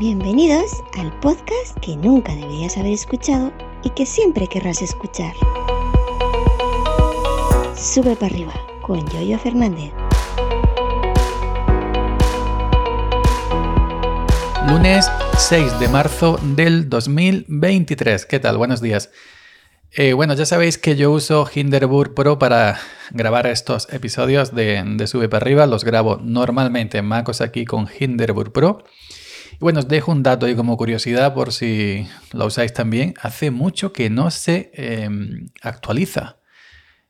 Bienvenidos al podcast que nunca deberías haber escuchado y que siempre querrás escuchar. Sube para arriba con Yoyo Fernández. Lunes 6 de marzo del 2023. ¿Qué tal? Buenos días. Eh, bueno, ya sabéis que yo uso Hinderburg Pro para grabar estos episodios de, de Sube para arriba. Los grabo normalmente en MacOS aquí con Hinderburg Pro. Bueno, os dejo un dato ahí como curiosidad por si lo usáis también. Hace mucho que no se em, actualiza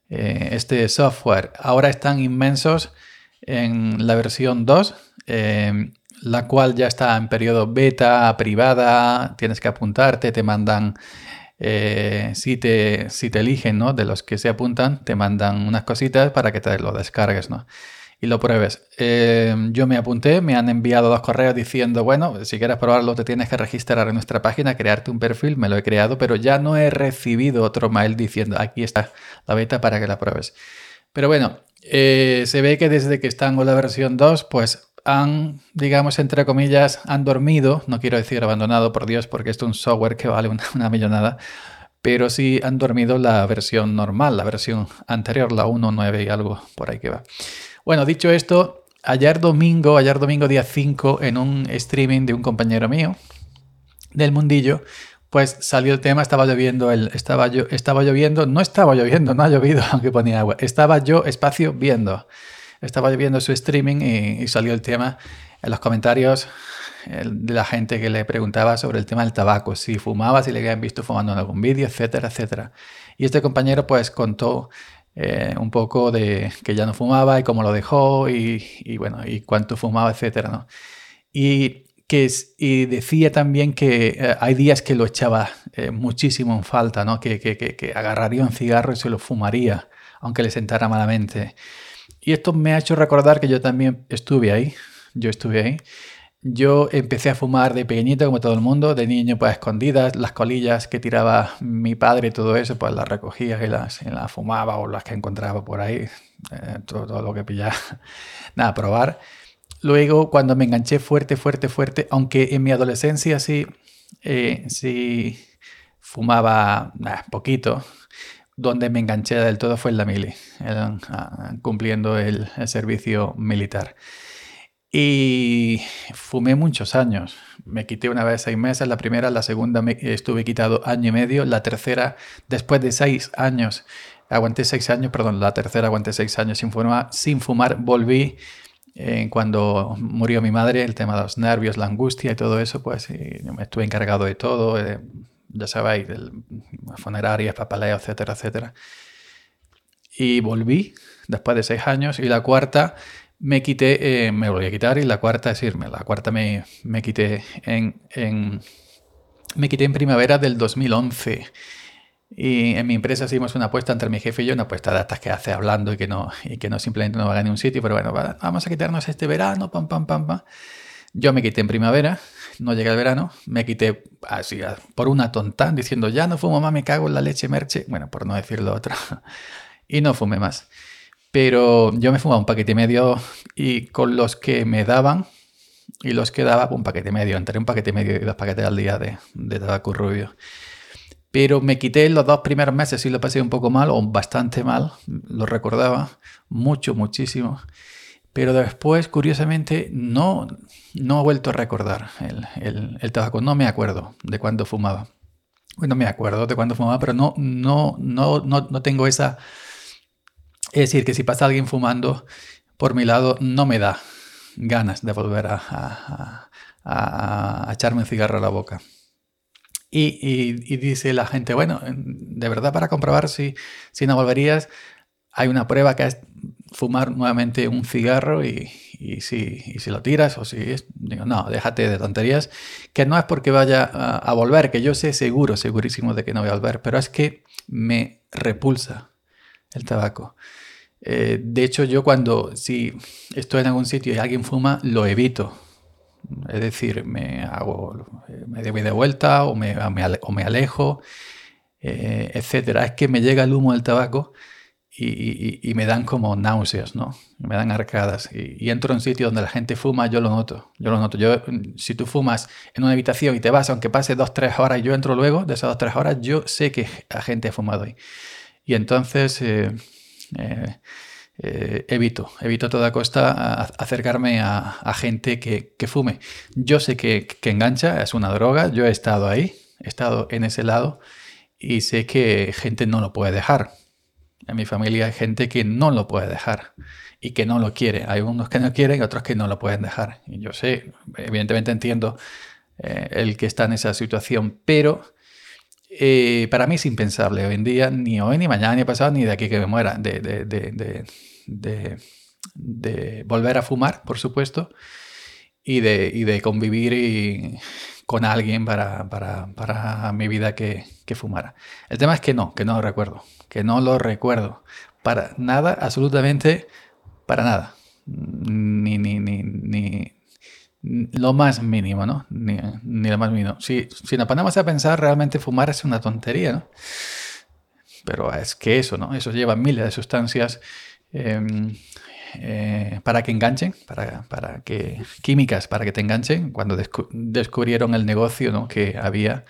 eh, este software. Ahora están inmensos en la versión 2, em, la cual ya está en periodo beta, privada. Tienes que apuntarte, te mandan, eh, si, te, si te eligen, ¿no? De los que se apuntan, te mandan unas cositas para que te lo descargues, ¿no? Y lo pruebes. Eh, yo me apunté, me han enviado dos correos diciendo, bueno, si quieres probarlo te tienes que registrar en nuestra página, crearte un perfil, me lo he creado, pero ya no he recibido otro mail diciendo, aquí está la beta para que la pruebes. Pero bueno, eh, se ve que desde que están con la versión 2, pues han, digamos, entre comillas, han dormido, no quiero decir abandonado, por Dios, porque esto es un software que vale una, una millonada, pero sí han dormido la versión normal, la versión anterior, la 1.9 y algo por ahí que va. Bueno, dicho esto, ayer domingo, ayer domingo día 5, en un streaming de un compañero mío del mundillo, pues salió el tema, estaba lloviendo, el, estaba, yo, estaba lloviendo, no estaba lloviendo, no ha llovido, aunque ponía agua, estaba yo espacio viendo, estaba lloviendo su streaming y, salió el tema en los comentarios de la gente que le preguntaba sobre el tema del tabaco, si fumaba, si le habían visto fumando en algún vídeo, etcétera, etcétera. Y este compañero pues contó eh, un poco de que ya no fumaba y cómo lo dejó y, bueno, y cuánto fumaba, etcétera, ¿no? Y, que, y decía también que eh, hay días que lo echaba eh, muchísimo en falta, ¿no? Que, que, que, agarraría un cigarro y se lo fumaría, aunque le sentara malamente. Y esto me ha hecho recordar que yo también estuve ahí, yo estuve ahí, yo empecé a fumar de pequeñito, como todo el mundo, de niño, pues escondidas, las colillas que tiraba mi padre y todo eso, pues las recogía y las, las fumaba o las que encontraba por ahí, eh, todo, lo que pillaba. Nada, probar. Luego, cuando me enganché fuerte, fuerte, fuerte, aunque en mi adolescencia sí, eh, sí fumaba poquito, donde me enganché del todo fue en la mili, ah, cumpliendo el servicio militar. Y fumé muchos años. Me quité una vez seis meses, la primera, la segunda me estuve quitado año y medio, la tercera, después de seis años, aguanté seis años, perdón, la tercera aguanté seis años sin fumar, sin fumar volví eh, cuando murió mi madre, el tema de los nervios, la angustia y todo eso, pues me estuve encargado de todo, eh, ya sabéis, funerarias, papaleo, etcétera, etcétera. Y volví después de seis años y la cuarta me quité, eh, me volví a quitar y la cuarta es irme. La cuarta me, me quité en, en, me quité en primavera del 2011. Y en mi empresa hicimos una apuesta entre mi jefe y yo, una apuesta de estas que hace hablando y que no, y que no simplemente no va a un sitio, pero bueno, vamos a quitarnos este verano, pam, pam, pam, pam. Yo me quité en primavera, no llegué al verano, me quité así por una tonta, diciendo ya no fumo más, me cago en la leche merche, bueno, por no decir lo otro, y no fumé más. Pero yo me fumaba un paquete y medio y con los que me daban y los que daba un paquete medio, entre un paquete y medio y dos paquetes al día de, de tabaco rubio. Pero me quité los dos primeros meses y lo pasé un poco mal o bastante mal, lo recordaba mucho, muchísimo. Pero después, curiosamente, no, no he vuelto a recordar el, el, el tabaco. No me acuerdo de cuándo fumaba. Bueno, me acuerdo de cuándo fumaba, pero no, no, no, no, no tengo esa es decir, que si pasa alguien fumando por mi lado, no me da ganas de volver a, echarme un cigarro a la boca. Y, dice la gente, bueno, de verdad para comprobar si, si no volverías, hay una prueba que es fumar nuevamente un cigarro y, si, lo tiras o si es, digo, no, déjate de tonterías, que no es porque vaya a, a, volver, que yo sé seguro, segurísimo de que no voy a volver, pero es que me repulsa el tabaco. Eh, de hecho, yo cuando, si estoy en algún sitio y alguien fuma, lo evito. Es decir, me hago, me doy de vuelta o me, o me alejo, eh, etcétera. Es que me llega el humo del tabaco y, me dan como náuseas, ¿no? Me dan arcadas. Y, entro en un sitio donde la gente fuma, yo lo noto. Yo lo noto. Yo, si tú fumas en una habitación y te vas, aunque pase dos, tres horas y yo entro luego, de esas dos, tres horas, yo sé que la gente ha fumado ahí. Y entonces eh, eh, eh, evito, evito a toda costa acercarme a, gente que, fume. Yo sé que, que engancha, es una droga, yo he estado ahí, he estado en ese lado y sé que gente no lo puede dejar en mi familia hay gente que no lo puede dejar y que no lo quiere. Hay unos que no quieren y otros que no lo pueden dejar. Y yo sé, evidentemente entiendo el que está en esa situación, pero eh, para mí es impensable hoy en día, ni hoy, ni mañana, ni pasado, ni de aquí que me muera, de, de, volver a fumar, por supuesto, y de, y de convivir con alguien para, para, mi vida que, que fumara. El tema es que no, que no lo recuerdo que no lo recuerdo. Para nada, absolutamente para nada. Ni, ni, ni, ni lo más mínimo, ¿no? Ni, lo más mínimo. Si, si nos ponemos a pensar, realmente fumar es una tontería, ¿no? Pero es que eso, ¿no? Eso lleva miles de sustancias em, eh, para que enganchen, para, para, que químicas para que te enganchen. Cuando descubrieron el negocio ¿no? que había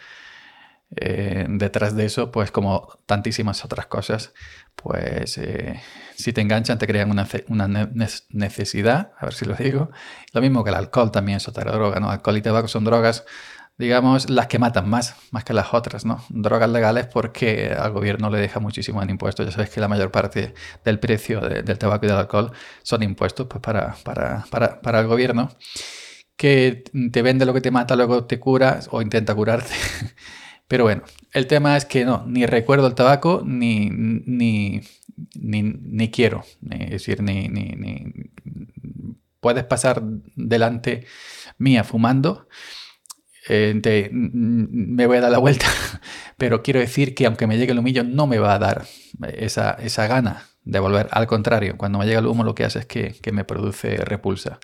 eh, detrás de eso, pues como tantísimas otras cosas, pues eh, si te enganchan te crean una, necesidad, a ver si lo digo. Lo mismo que el alcohol también es otra droga, ¿no? Alcohol y tabaco son drogas, digamos, las que matan más, más que las otras, ¿no? Drogas legales porque al gobierno le deja muchísimo en impuestos. Ya sabes que la mayor parte del precio del tabaco y del alcohol son impuestos pues, para, para, para, para el gobierno que te vende lo que te mata, luego te cura o intenta curarte. Pero bueno, el tema es que no, ni recuerdo el tabaco, ni, ni, ni, quiero. Es decir, ni, ni, puedes pasar delante mía fumando. Eh, me voy a dar la vuelta, pero quiero decir que aunque me llegue el humillo, no me va a dar esa, esa gana de volver. Al contrario, cuando me llega el humo, lo que hace es que, que me produce repulsa.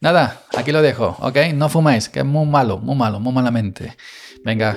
Nada, aquí lo dejo, ¿ok? No fumáis, que es muy malo, muy malo, muy malamente. Venga.